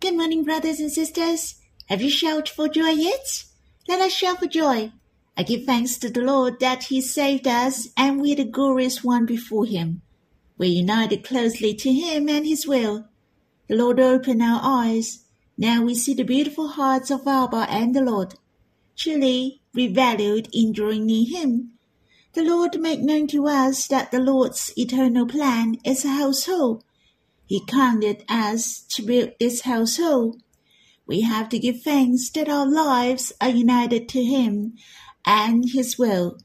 Good morning, brothers and sisters. Have you shouted for joy yet? Let us shout for joy. I give thanks to the Lord that He saved us and we are the glorious one before Him. We're united closely to Him and His will. The Lord opened our eyes. Now we see the beautiful hearts of Abba and the Lord. Truly, we valued in drawing near Him. The Lord made known to us that the Lord's eternal plan is a household. He commanded us to build this household. We have to give thanks that our lives are united to Him and His will.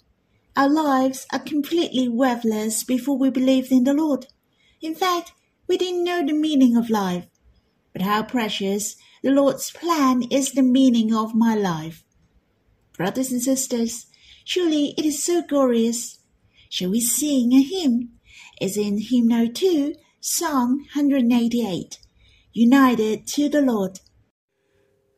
Our lives are completely worthless before we believed in the Lord. In fact, we didn't know the meaning of life. But how precious the Lord's plan is the meaning of my life. Brothers and sisters, surely it is so glorious. Shall we sing a hymn? It's in hymn No. 2, Psalm 188. United to the Lord.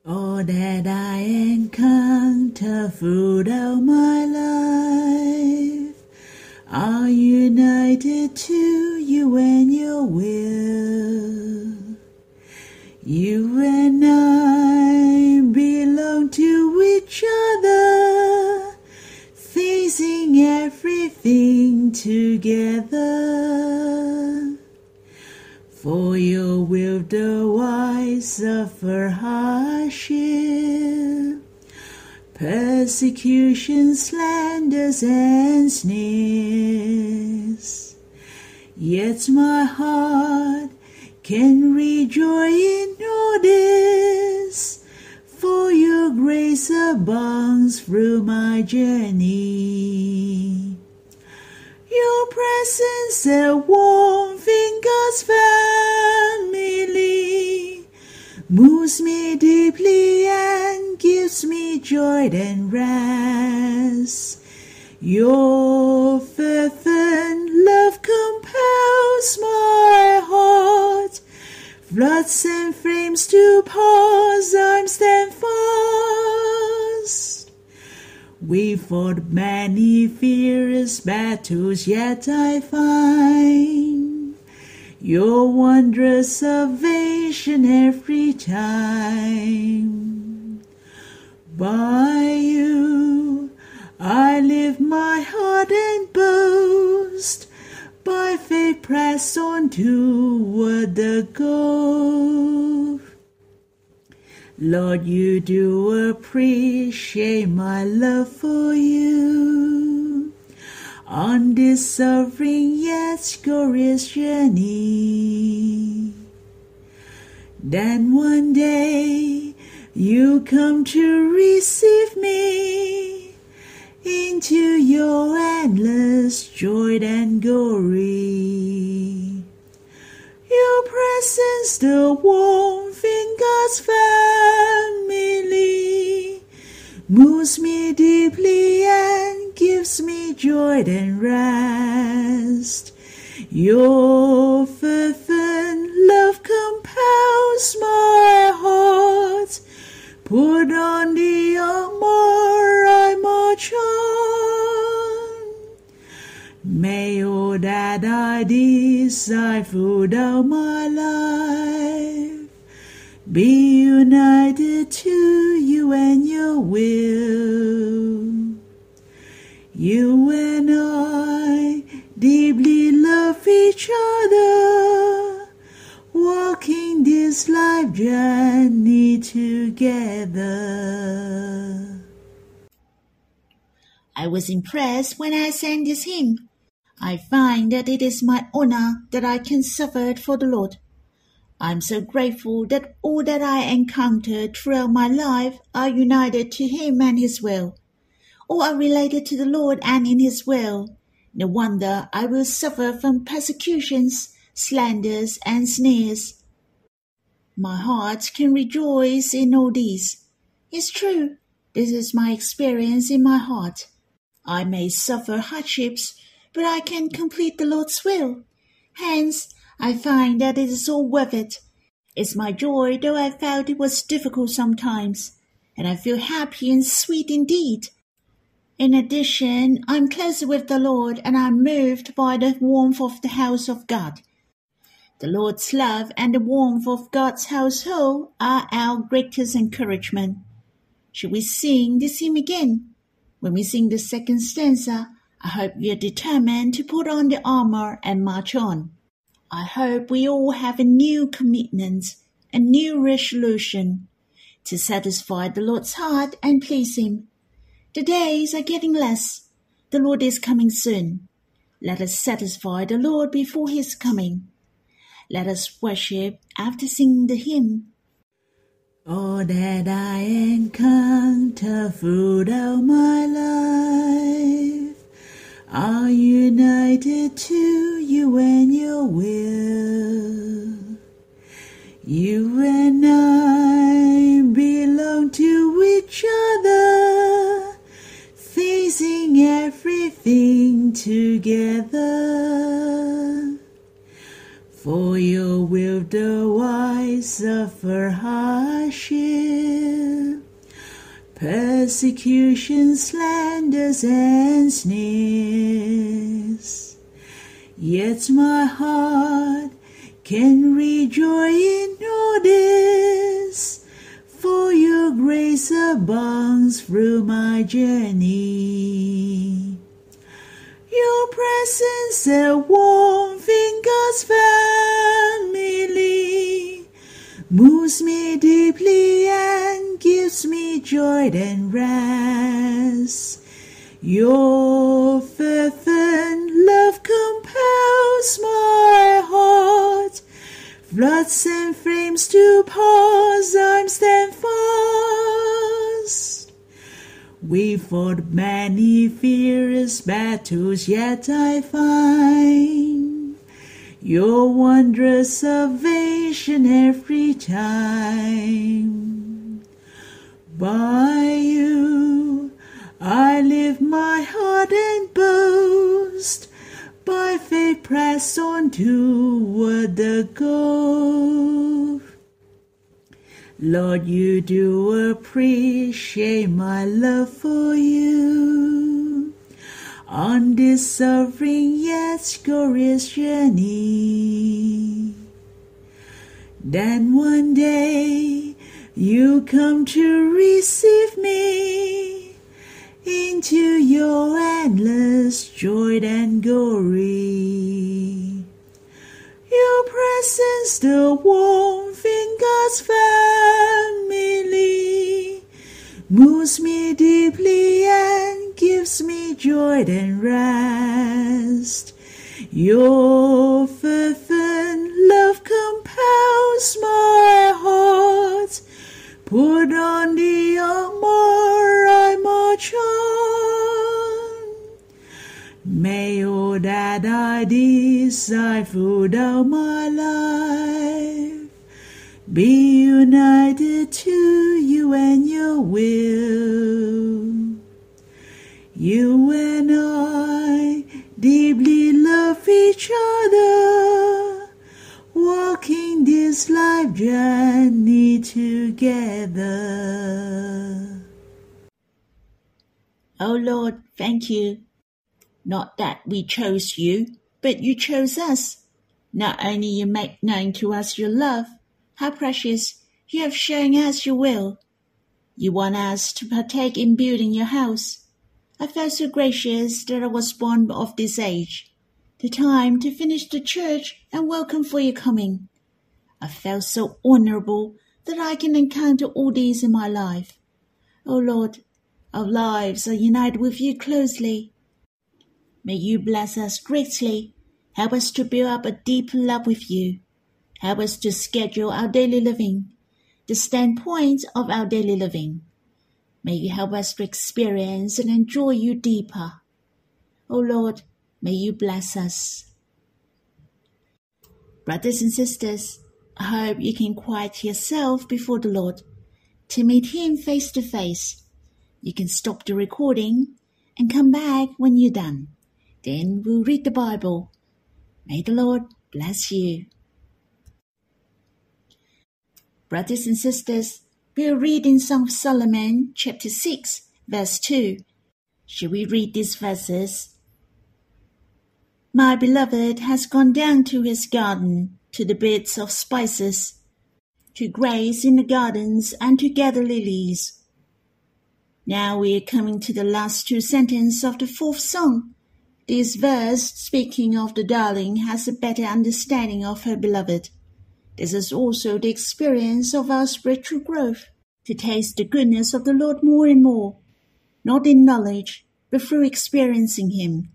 All that I encounter throughout my life are united to you and your will. You and I persecution, slanders, and sneers. Yet my heart can rejoice in all this, for your grace abounds through my journey. Your presence a warmth in God's family moves me deeply joy and rest. Your fervent love compels my heart, floods and flames to pause. I'm stand fast. We fought many fierce battles, yet I find your wondrous salvation every time. By you I lift my heart and boast, by faith press on toward the goal. Lord, you do appreciate my love for you on this suffering yet glorious journey. Then one day you come to receive me into your endless joy and glory. Your presence, the warmth in God's family, moves me deeply and gives me joy and rest. Your fervent love compels my. Put on the armor I march on. May all that I desire throughout my life be united to you and your will. You and I was impressed when I sang this hymn. I find that it is my honor that I can suffer for the Lord. I am so grateful that all that I encountered throughout my life are united to Him and His will. All are related to the Lord and in His will. No wonder I will suffer from persecutions, slanders, and sneers. My heart can rejoice in all these. It's true, this is my experience in my heart. I may suffer hardships, but I can complete the Lord's will. Hence, I find that it is all worth it. It's my joy, though I felt it was difficult sometimes, and I feel happy and sweet indeed. In addition, I'm closer with the Lord and I'm moved by the warmth of the house of God. The Lord's love and the warmth of God's household are our greatest encouragement. Should we sing this hymn again? When we sing the second stanza, I hope you're determined to put on the armor and march on. I hope we all have a new commitment, a new resolution to satisfy the Lord's heart and please Him. The days are getting less. The Lord is coming soon. Let us satisfy the Lord before His coming. Let us worship after singing the hymn. All that I encounter throughout my life are united to you and your will. You and I belong to each other, facing everything together. For your will wise suffer hardship, persecution, slanders, and sneers. Yet my heart can rejoice in all this, for your grace abounds through my journey. Your presence a warmth in God's family moves me deeply and gives me joy and rest. Your fervent love compels my heart, floods and flames to pause. I'm stand fast. We fought many fierce battles, yet I find your wondrous salvation every time. By you I live my heart and boast, by faith press on toward the goal. Lord, you do appreciate my love for you on this suffering yet glorious journey. Then one day you come to receive me into your endless joy and glory. Your presence, the warmth in God's family, moves me deeply gives me joy and rest. Your fervent love compels my heart. Put on the armor I march on. May all that I desire throughout my life be united to you and deeply love each other, walking this life journey together. Oh Lord, thank you. Not that we chose you, but you chose us. Not only you make known to us your love, how precious, you have shown us your will. You want us to partake in building your house. I felt so gracious that I was born of this age, the time to finish the church and welcome for your coming. I felt so honorable that I can encounter all these in my life. O Lord, our lives are united with you closely. May you bless us greatly. Help us to build up a deep love with you. Help us to schedule our daily living, the standpoint of our daily living. May you help us to experience and enjoy you deeper. O Lord, may you bless us. Brothers and sisters, I hope you can quiet yourself before the Lord to meet Him face to face. You can stop the recording and come back when you're done. Then we'll read the Bible. May the Lord bless you. Brothers and sisters, we'll read in Song of Solomon, chapter 6, verse 2. Shall we read these verses? My beloved has gone down to his garden. to the beds of spices, to graze in the gardens and to gather lilies. Now we are coming to the last two sentences of the fourth song. This verse, speaking of the darling, has a better understanding of her beloved. This is also the experience of our spiritual growth, to taste the goodness of the Lord more and more, not in knowledge, but through experiencing Him,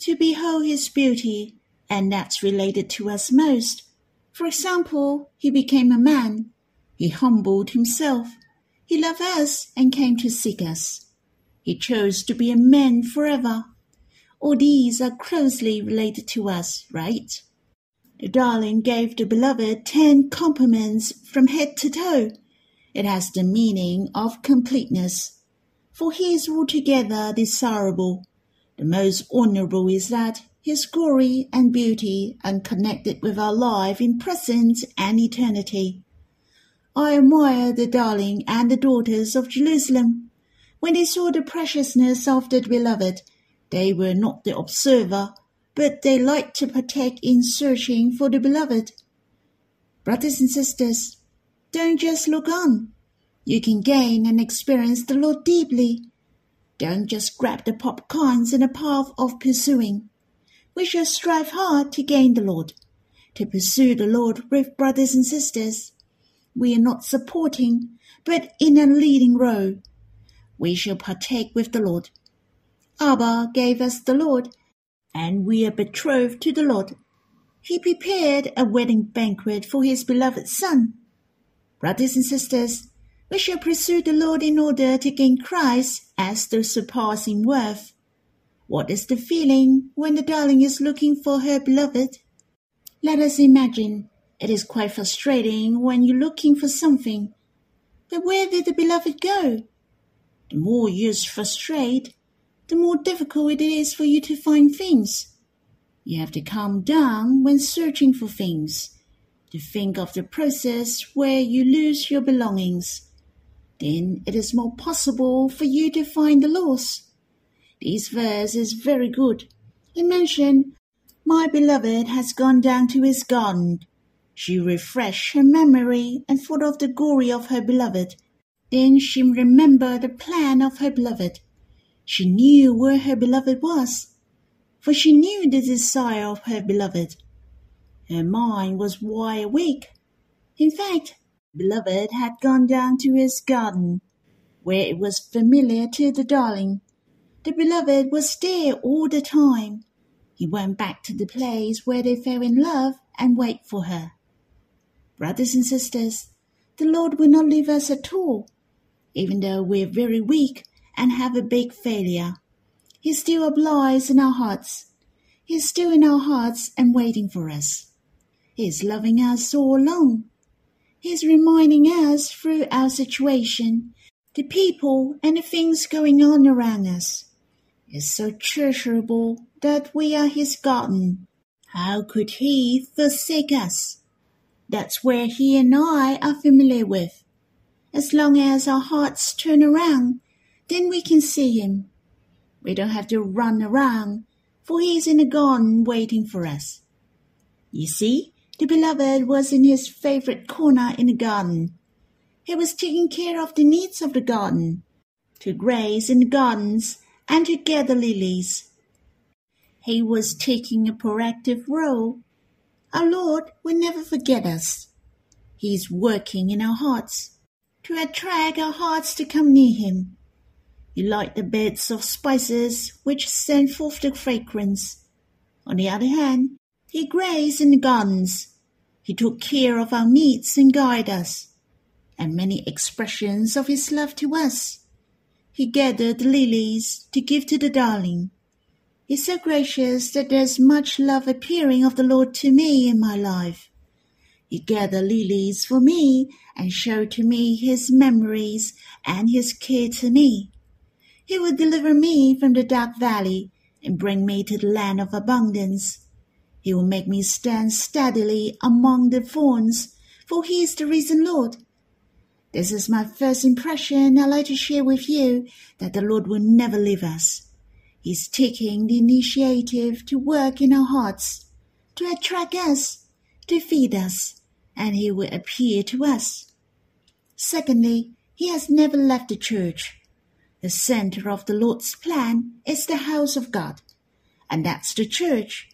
to behold His beauty, and that's related to us most. For example, He became a man, He humbled Himself, He loved us and came to seek us. He chose to be a man forever. All these are closely related to us, right? The darling gave the beloved ten compliments from head to toe. It has the meaning of completeness for he is altogether desirable. The most honourable is that his glory and beauty are connected with our life in present and eternity. I admire the darling and the daughters of Jerusalem. When they saw the preciousness of the beloved, they were not the observer, but they like to partake in searching for the beloved. Brothers and sisters, don't just look on. You can gain and experience the Lord deeply. Don't just grab the popcorns in the path of pursuing. We shall strive hard to gain the Lord, to pursue the Lord with brothers and sisters. We are not supporting, but in a leading role. We shall partake with the Lord. Abba gave us the Lord, and we are betrothed to the Lord. He prepared a wedding banquet for his beloved Son. Brothers and sisters, we shall pursue the Lord in order to gain Christ as the surpassing worth. What is the feeling when the darling is looking for her beloved? Let us imagine it is quite frustrating when you're looking for something. But where did the beloved go? The more you frustrate, the more difficult it is for you to find things. You have to calm down when searching for things, to think of the process where you lose your belongings then it is more possible for you to find the lost. This verse is very good. It mentioned, My beloved has gone down to his garden. She refreshed her memory and thought of the glory of her beloved. Then she remembered the plan of her beloved. She knew where her beloved was, for she knew the desire of her beloved. Her mind was wide awake. In fact, beloved had gone down to his garden, where it was familiar to the darling. The beloved was there all the time. He went back to the place where they fell in love and wait for her. Brothers and sisters, the Lord will not leave us at all, even though we're very weak and have a big failure. He still abides in our hearts. He is still in our hearts and waiting for us. He is loving us all along He's reminding us through our situation, the people and the things going on around us. It's so treasurable that we are his garden. How could he forsake us? That's where he and I are familiar with. As long as our hearts turn around, then we can see him. We don't have to run around, for he is in the garden waiting for us. You see, the beloved was in his favorite corner in the garden. He was taking care of the needs of the garden, to graze in the gardens and to gather lilies. He was taking a proactive role. Our Lord will never forget us. He is working in our hearts to attract our hearts to come near Him. He light the beds of spices which send forth the fragrance. On the other hand, he grazed in the gardens he took care of our needs and guided us, and many expressions of his love to us. He gathered the lilies to give to the darling. He's so gracious that there's much love appearing of the Lord to me in my life. He gathered lilies for me and showed to me his memories and his care to me. He will deliver me from the dark valley and bring me to the land of abundance. He will make me stand steadily among the thorns, for he is the risen Lord. This is my first impression I'd like to share with you that the Lord will never leave us. He's taking the initiative to work in our hearts, to attract us, to feed us, and he will appear to us. Secondly, he has never left the church. The center of the Lord's plan is the house of God, and that's the church.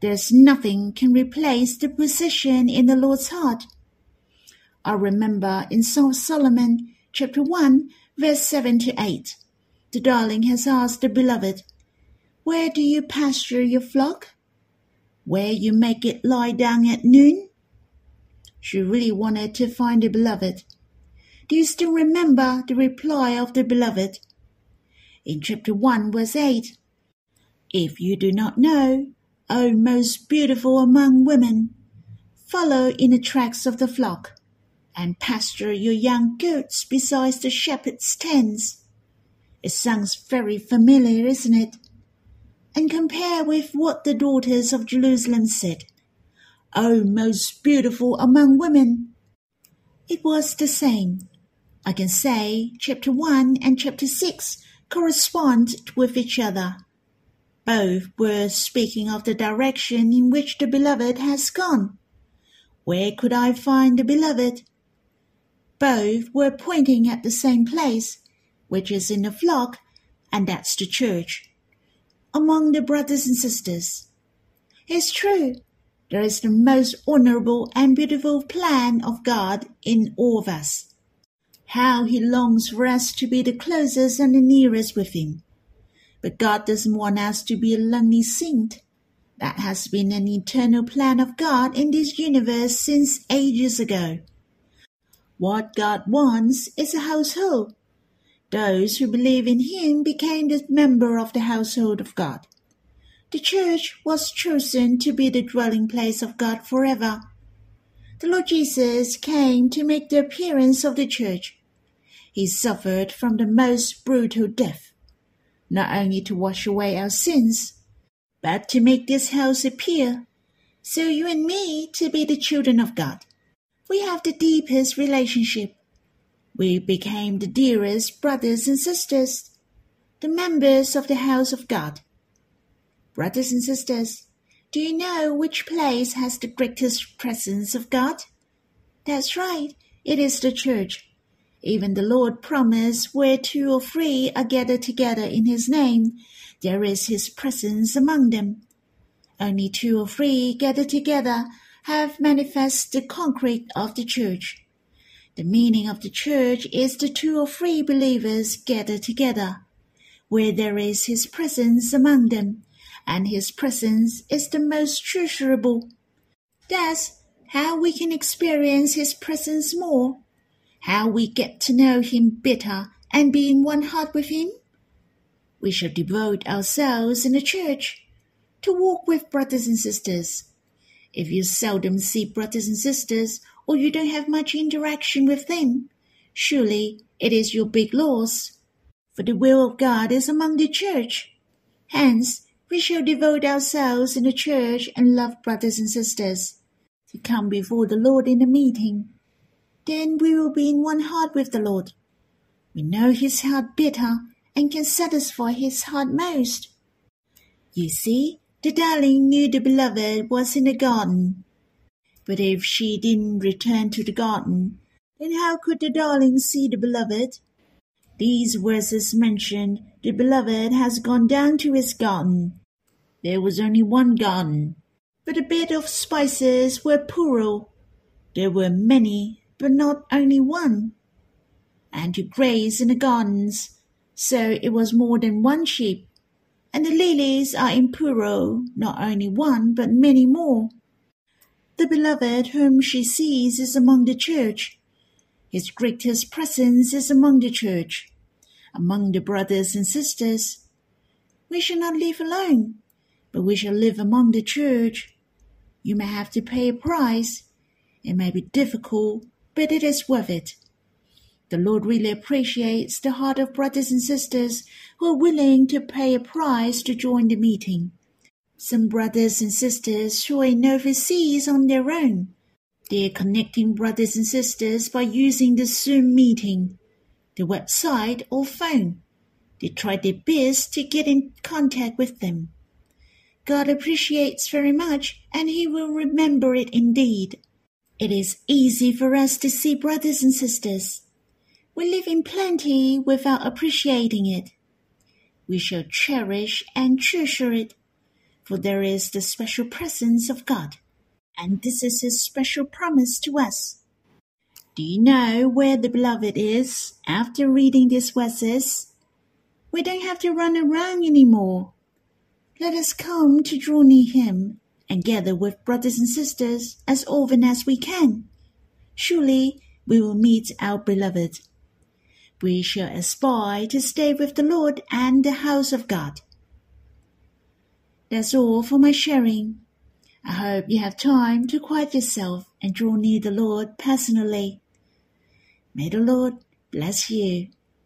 There's nothing can replace the position in the Lord's heart. I remember in Song of Solomon, chapter 1, verse 7 to 8, the darling has asked the beloved, Where do you pasture your flock? Where you make it lie down at noon? She really wanted to find the beloved. Do you still remember the reply of the beloved? In chapter 1, verse 8, If you do not know, O most beautiful among women, follow in the tracks of the flock, and pasture your young goats beside the shepherd's tents. It sounds very familiar, isn't it? And compare with what the daughters of Jerusalem said. O most beautiful among women! It was the same. I can say chapter 1 and chapter 6 correspond with each other. Both were speaking of the direction in which the beloved has gone. Where could I find the beloved? Both were pointing at the same place, which is in the flock, and that's the church. Among the brothers and sisters. It's true, there is the most honorable and beautiful plan of God in all of us. How he longs for us to be the closest and the nearest with him. But God doesn't want us to be a lonely saint. That has been an eternal plan of God in this universe since ages ago. What God wants is a household. Those who believe in Him became the member of the household of God. The church was chosen to be the dwelling place of God forever. The Lord Jesus came to make the appearance of the church. He suffered from the most brutal death not only to wash away our sins, but to make this house appear, so you and me to be the children of God. We have the deepest relationship. We became the dearest brothers and sisters, the members of the house of God. Brothers and sisters, do you know which place has the greatest presence of God? That's right, it is the church. Even the Lord promised, where two or three are gathered together in his name, there is his presence among them. Only two or three gathered together have manifest the concrete of the church. The meaning of the church is the two or three believers gathered together, where there is his presence among them, and his presence is the most treasurable. Thus, how we can experience his presence more how we get to know him better and be in one heart with him? We shall devote ourselves in the church to walk with brothers and sisters. If you seldom see brothers and sisters or you don't have much interaction with them, surely it is your big loss. For the will of God is among the church. Hence, we shall devote ourselves in the church and love brothers and sisters to come before the Lord in the meeting then we will be in one heart with the Lord. We know his heart better and can satisfy his heart most. You see, the darling knew the beloved was in the garden. But if she didn't return to the garden, then how could the darling see the beloved? These verses mention the beloved has gone down to his garden. There was only one garden, but the bed of spices were plural. There were many but not only one. And you graze in the gardens, so it was more than one sheep. And the lilies are in plural, not only one, but many more. The beloved whom she sees is among the church. His greatest presence is among the church, among the brothers and sisters. We shall not live alone, but we shall live among the church. You may have to pay a price. It may be difficult, but it is worth it. The Lord really appreciates the heart of brothers and sisters who are willing to pay a price to join the meeting. Some brothers and sisters join overseas on their own. They are connecting brothers and sisters by using the Zoom meeting, the website, or phone. They try their best to get in contact with them. God appreciates very much, and He will remember it indeed. It is easy for us to see brothers and sisters. We live in plenty without appreciating it. We shall cherish and treasure it, for there is the special presence of God, and this is His special promise to us. Do you know where the beloved is after reading these verses? We don't have to run around anymore. Let us come to draw near Him and gather with brothers and sisters as often as we can. Surely we will meet our beloved. We shall aspire to stay with the Lord and the house of God. That's all for my sharing. I hope you have time to quiet yourself and draw near the Lord personally. May the Lord bless you.